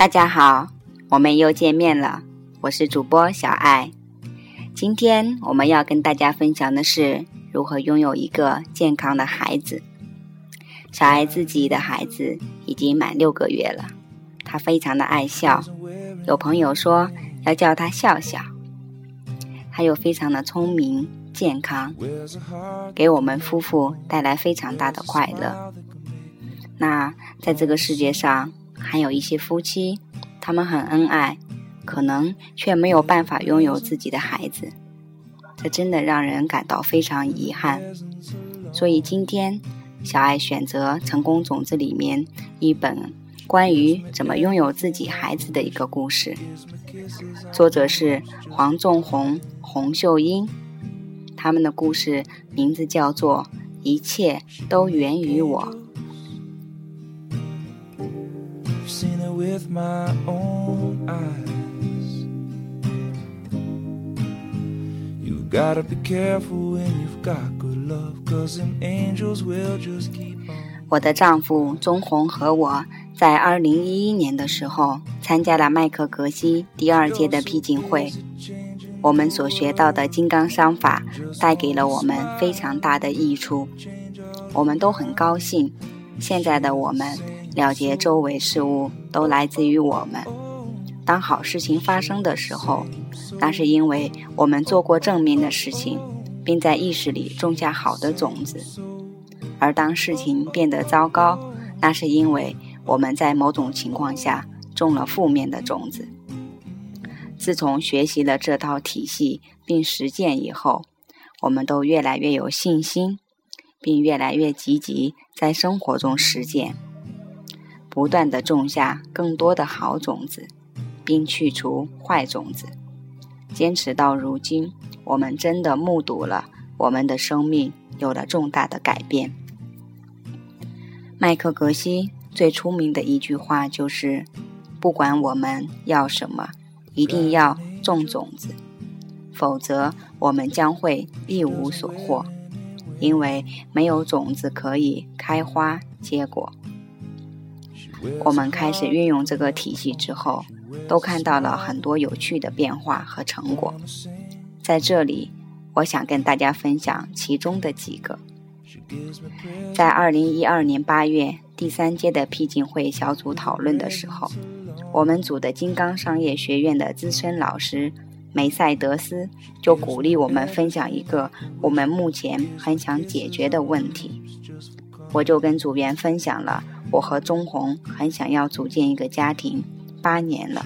大家好，我们又见面了。我是主播小爱。今天我们要跟大家分享的是如何拥有一个健康的孩子。小爱自己的孩子已经满六个月了，他非常的爱笑，有朋友说要叫他笑笑。他又非常的聪明健康，给我们夫妇带来非常大的快乐。那在这个世界上，还有一些夫妻，他们很恩爱，可能却没有办法拥有自己的孩子，这真的让人感到非常遗憾。所以今天，小爱选择《成功种子》里面一本关于怎么拥有自己孩子的一个故事，作者是黄仲红、洪秀英，他们的故事名字叫做《一切都源于我》。My own eye，you gotta be careful when you've got good love，cause an angels will just keep。我的丈夫钟红和我在二零一一年的时候参加了麦克格西第二届的批经会，我们所学到的金刚商法带给了我们非常大的益处，我们都很高兴。现在的我们。了解周围事物都来自于我们。当好事情发生的时候，那是因为我们做过正面的事情，并在意识里种下好的种子；而当事情变得糟糕，那是因为我们在某种情况下种了负面的种子。自从学习了这套体系并实践以后，我们都越来越有信心，并越来越积极在生活中实践。不断的种下更多的好种子，并去除坏种子，坚持到如今，我们真的目睹了我们的生命有了重大的改变。麦克格西最出名的一句话就是：“不管我们要什么，一定要种种子，否则我们将会一无所获，因为没有种子可以开花结果。”我们开始运用这个体系之后，都看到了很多有趣的变化和成果。在这里，我想跟大家分享其中的几个。在二零一二年八月第三届的僻静会小组讨论的时候，我们组的金刚商业学院的资深老师梅赛德斯就鼓励我们分享一个我们目前很想解决的问题。我就跟组员分享了。我和钟红很想要组建一个家庭，八年了，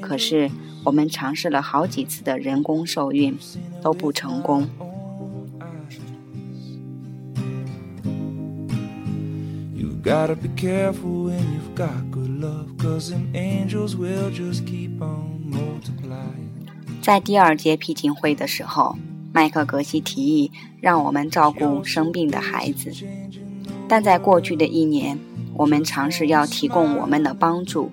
可是我们尝试了好几次的人工受孕，都不成功。在第二届批评会的时候，麦克格西提议让我们照顾生病的孩子，但在过去的一年。我们尝试要提供我们的帮助，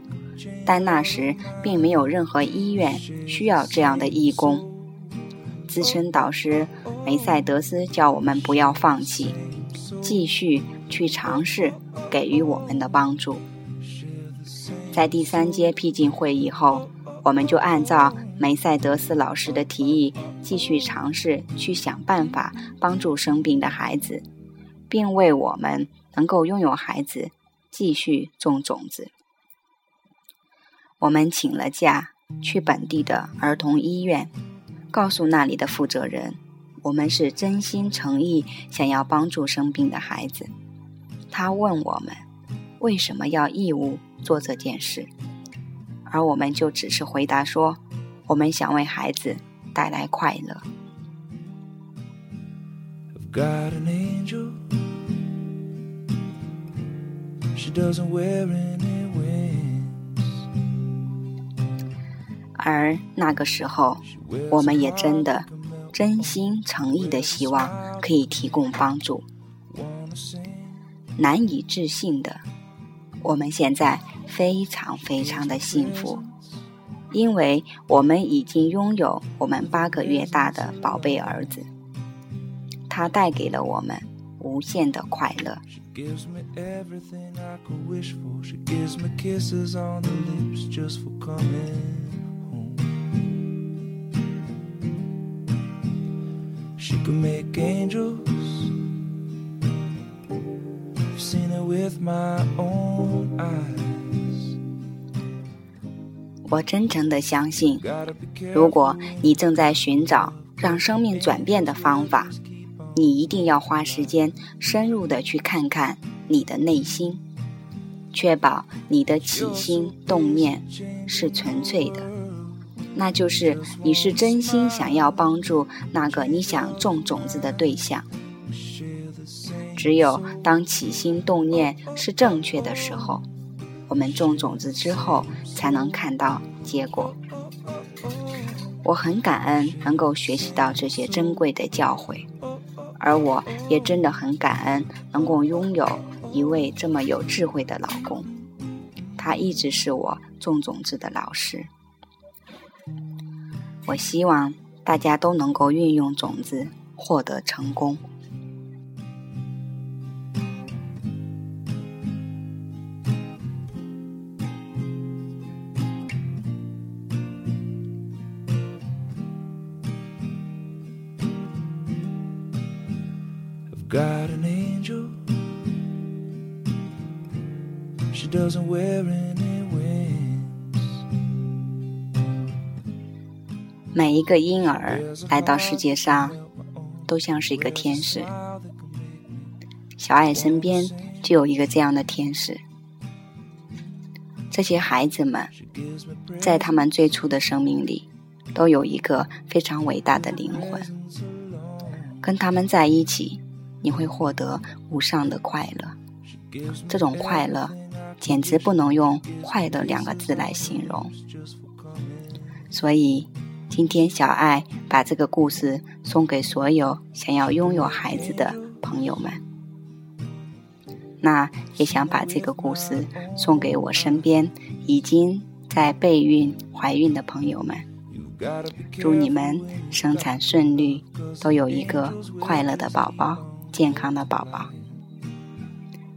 但那时并没有任何医院需要这样的义工。资深导师梅赛德斯叫我们不要放弃，继续去尝试给予我们的帮助。在第三阶僻静会议后，我们就按照梅赛德斯老师的提议，继续尝试去想办法帮助生病的孩子，并为我们能够拥有孩子。继续种种子。我们请了假，去本地的儿童医院，告诉那里的负责人，我们是真心诚意想要帮助生病的孩子。他问我们为什么要义务做这件事，而我们就只是回答说，我们想为孩子带来快乐。而那个时候，我们也真的真心诚意的希望可以提供帮助。难以置信的，我们现在非常非常的幸福，因为我们已经拥有我们八个月大的宝贝儿子，他带给了我们无限的快乐。我真诚的相信，如果你正在寻找让生命转变的方法，你一定要花时间深入的去看看你的内心，确保你的起心动念是纯粹的，那就是你是真心想要帮助那个你想种种子的对象。只有当起心动念是正确的时候。我们种种子之后，才能看到结果。我很感恩能够学习到这些珍贵的教诲，而我也真的很感恩能够拥有一位这么有智慧的老公。他一直是我种种子的老师。我希望大家都能够运用种子，获得成功。Got an angel. She doesn't wear any wings. 每一个婴儿来到世界上都像是一个天使。小爱身边就有一个这样的天使。这些孩子们在他们最初的生命里都有一个非常伟大的灵魂。跟他们在一起你会获得无上的快乐，这种快乐简直不能用“快乐”两个字来形容。所以，今天小爱把这个故事送给所有想要拥有孩子的朋友们，那也想把这个故事送给我身边已经在备孕、怀孕的朋友们。祝你们生产顺利，都有一个快乐的宝宝。健康的宝宝，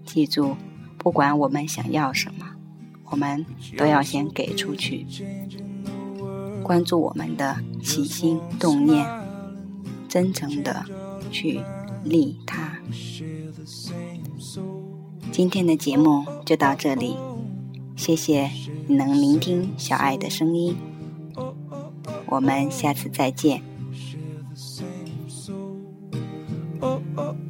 记住，不管我们想要什么，我们都要先给出去。关注我们的起心动念，真诚的去利他。今天的节目就到这里，谢谢你能聆听小爱的声音，我们下次再见。oh, oh. oh.